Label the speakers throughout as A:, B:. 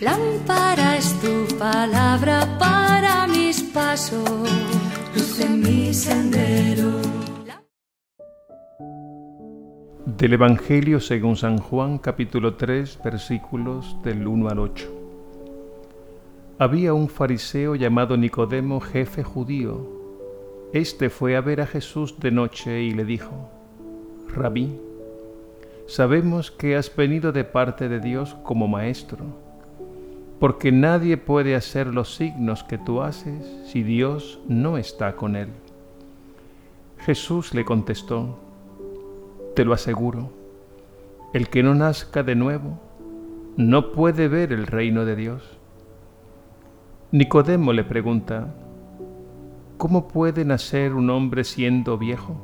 A: Lámpara es tu palabra para mis pasos, luz en mi sendero.
B: Del Evangelio según San Juan capítulo 3 versículos del 1 al 8. Había un fariseo llamado Nicodemo, jefe judío. Este fue a ver a Jesús de noche y le dijo, Rabí, sabemos que has venido de parte de Dios como maestro, porque nadie puede hacer los signos que tú haces si Dios no está con él. Jesús le contestó, te lo aseguro, el que no nazca de nuevo no puede ver el reino de Dios. Nicodemo le pregunta, ¿cómo puede nacer un hombre siendo viejo?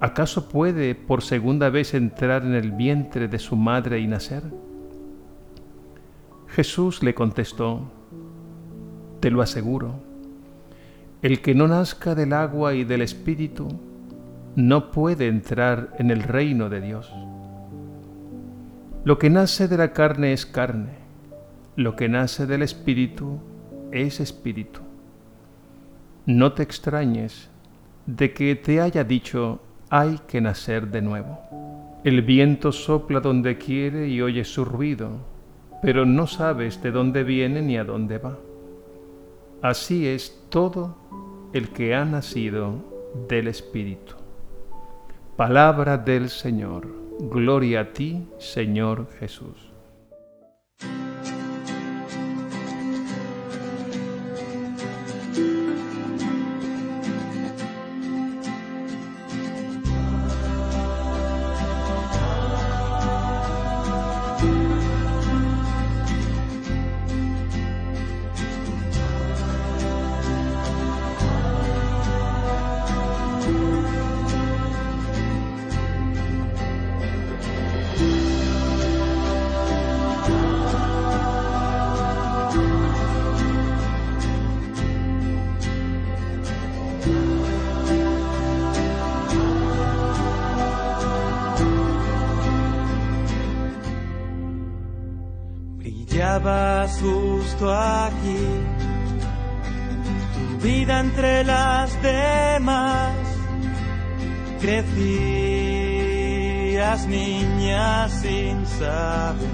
B: ¿Acaso puede por segunda vez entrar en el vientre de su madre y nacer? Jesús le contestó, Te lo aseguro, el que no nazca del agua y del Espíritu no puede entrar en el reino de Dios. Lo que nace de la carne es carne, lo que nace del Espíritu es Espíritu. No te extrañes de que te haya dicho hay que nacer de nuevo. El viento sopla donde quiere y oye su ruido, pero no sabes de dónde viene ni a dónde va. Así es todo el que ha nacido del Espíritu. Palabra del Señor. Gloria a ti, Señor Jesús.
C: Brillabas justo aquí, tu vida entre las demás, crecías niña sin saber.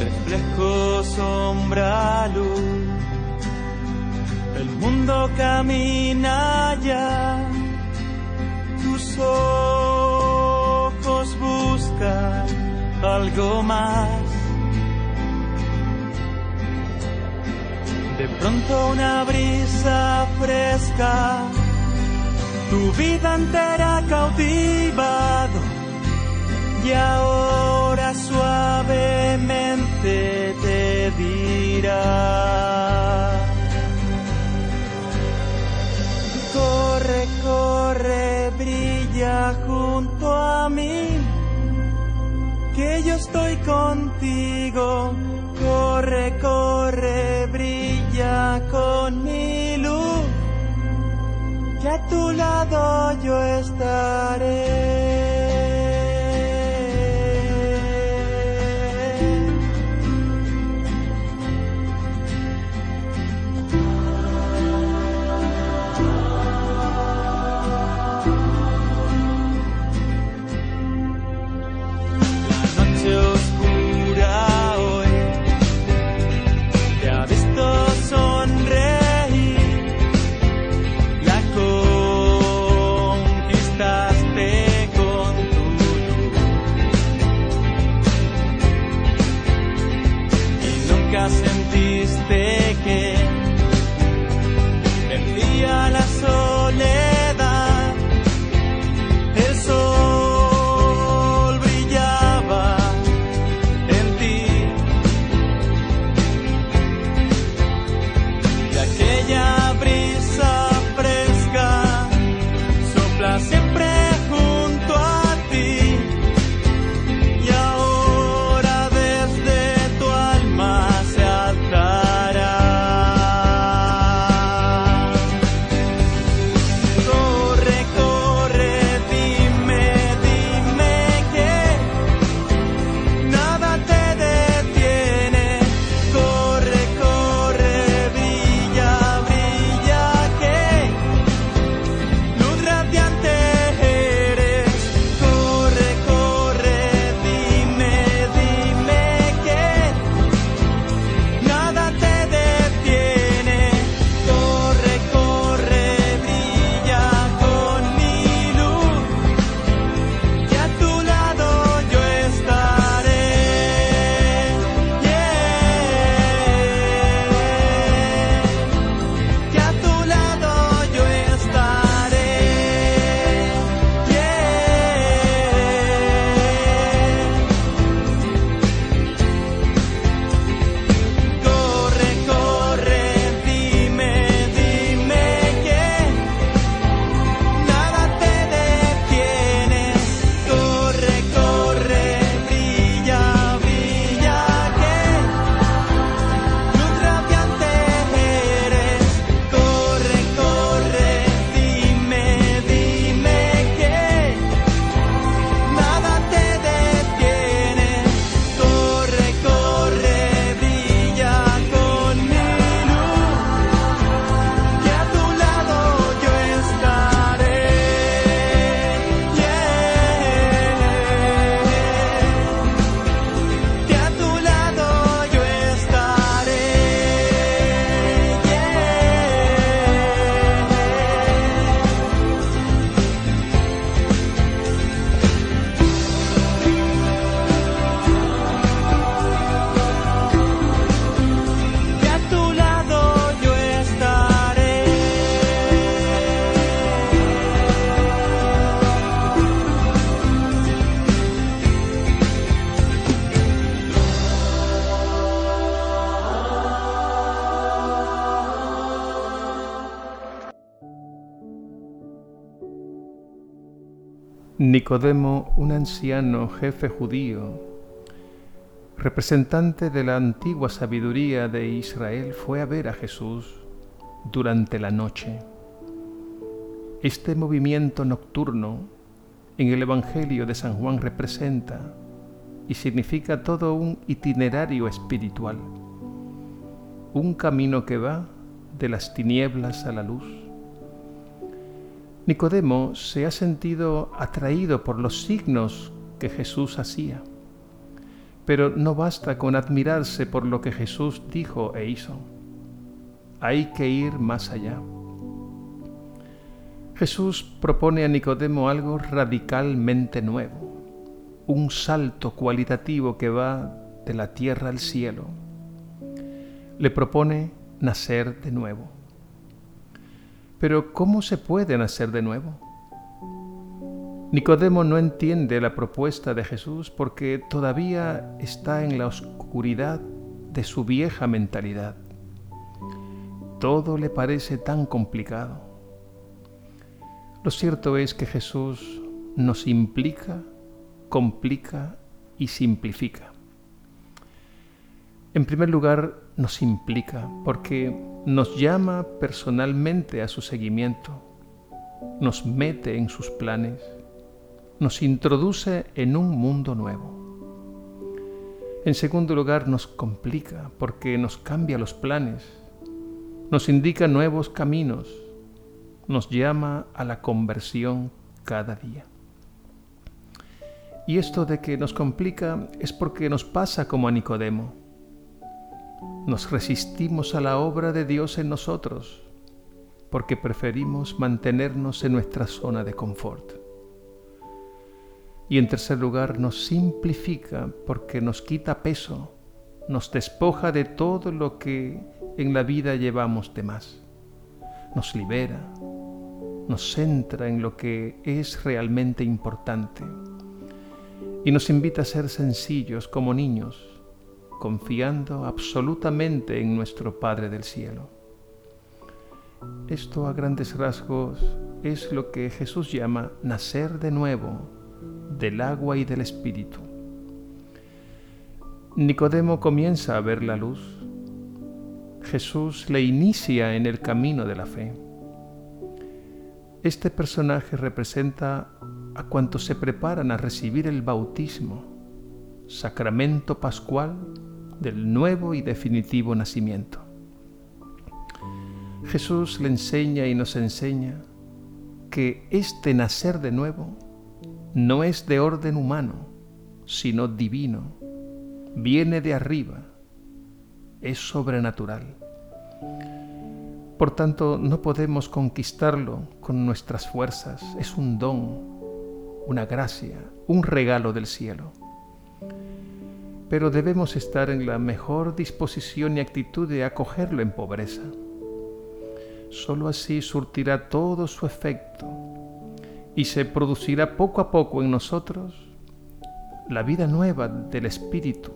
C: Reflejo, sombra, luz, el mundo camina ya, tus ojos algo más. De pronto una brisa fresca, tu vida entera cautivado y ahora suavemente te dirá. Contigo. Corre, corre, brilla con mi luz, que a tu lado yo estaré.
B: Nicodemo, un anciano jefe judío, representante de la antigua sabiduría de Israel, fue a ver a Jesús durante la noche. Este movimiento nocturno en el Evangelio de San Juan representa y significa todo un itinerario espiritual, un camino que va de las tinieblas a la luz. Nicodemo se ha sentido atraído por los signos que Jesús hacía, pero no basta con admirarse por lo que Jesús dijo e hizo. Hay que ir más allá. Jesús propone a Nicodemo algo radicalmente nuevo, un salto cualitativo que va de la tierra al cielo. Le propone nacer de nuevo. Pero ¿cómo se puede nacer de nuevo? Nicodemo no entiende la propuesta de Jesús porque todavía está en la oscuridad de su vieja mentalidad. Todo le parece tan complicado. Lo cierto es que Jesús nos implica, complica y simplifica. En primer lugar, nos implica porque nos llama personalmente a su seguimiento, nos mete en sus planes, nos introduce en un mundo nuevo. En segundo lugar, nos complica porque nos cambia los planes, nos indica nuevos caminos, nos llama a la conversión cada día. Y esto de que nos complica es porque nos pasa como a Nicodemo nos resistimos a la obra de Dios en nosotros porque preferimos mantenernos en nuestra zona de confort. Y en tercer lugar, nos simplifica porque nos quita peso, nos despoja de todo lo que en la vida llevamos de más. Nos libera, nos centra en lo que es realmente importante y nos invita a ser sencillos como niños confiando absolutamente en nuestro Padre del Cielo. Esto a grandes rasgos es lo que Jesús llama nacer de nuevo del agua y del Espíritu. Nicodemo comienza a ver la luz. Jesús le inicia en el camino de la fe. Este personaje representa a cuantos se preparan a recibir el bautismo, sacramento pascual del nuevo y definitivo nacimiento. Jesús le enseña y nos enseña que este nacer de nuevo no es de orden humano, sino divino, viene de arriba, es sobrenatural. Por tanto, no podemos conquistarlo con nuestras fuerzas, es un don, una gracia, un regalo del cielo pero debemos estar en la mejor disposición y actitud de acogerlo en pobreza. Solo así surtirá todo su efecto y se producirá poco a poco en nosotros la vida nueva del Espíritu,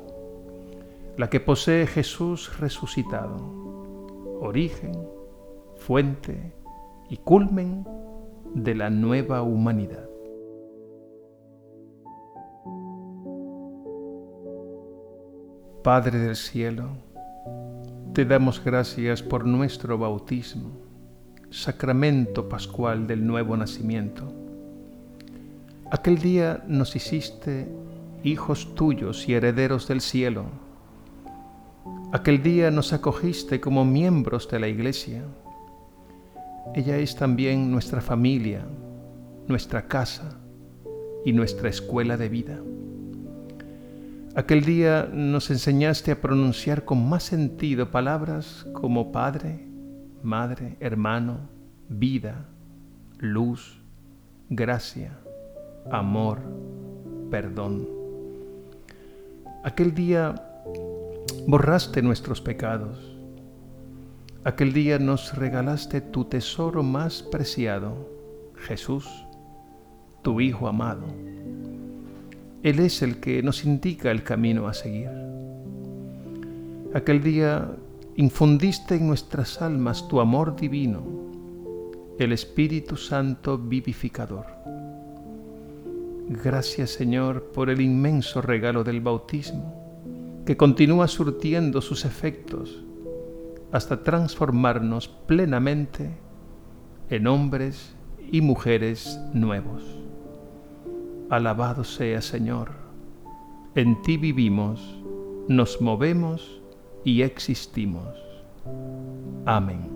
B: la que posee Jesús resucitado, origen, fuente y culmen de la nueva humanidad. Padre del cielo, te damos gracias por nuestro bautismo, sacramento pascual del nuevo nacimiento. Aquel día nos hiciste hijos tuyos y herederos del cielo. Aquel día nos acogiste como miembros de la Iglesia. Ella es también nuestra familia, nuestra casa y nuestra escuela de vida. Aquel día nos enseñaste a pronunciar con más sentido palabras como Padre, Madre, Hermano, vida, luz, gracia, amor, perdón. Aquel día borraste nuestros pecados. Aquel día nos regalaste tu tesoro más preciado, Jesús, tu Hijo amado él es el que nos indica el camino a seguir. Aquel día infundiste en nuestras almas tu amor divino, el Espíritu Santo vivificador. Gracias Señor por el inmenso regalo del bautismo, que continúa surtiendo sus efectos hasta transformarnos plenamente en hombres y mujeres nuevos. Alabado sea Señor, en ti vivimos, nos movemos y existimos. Amén.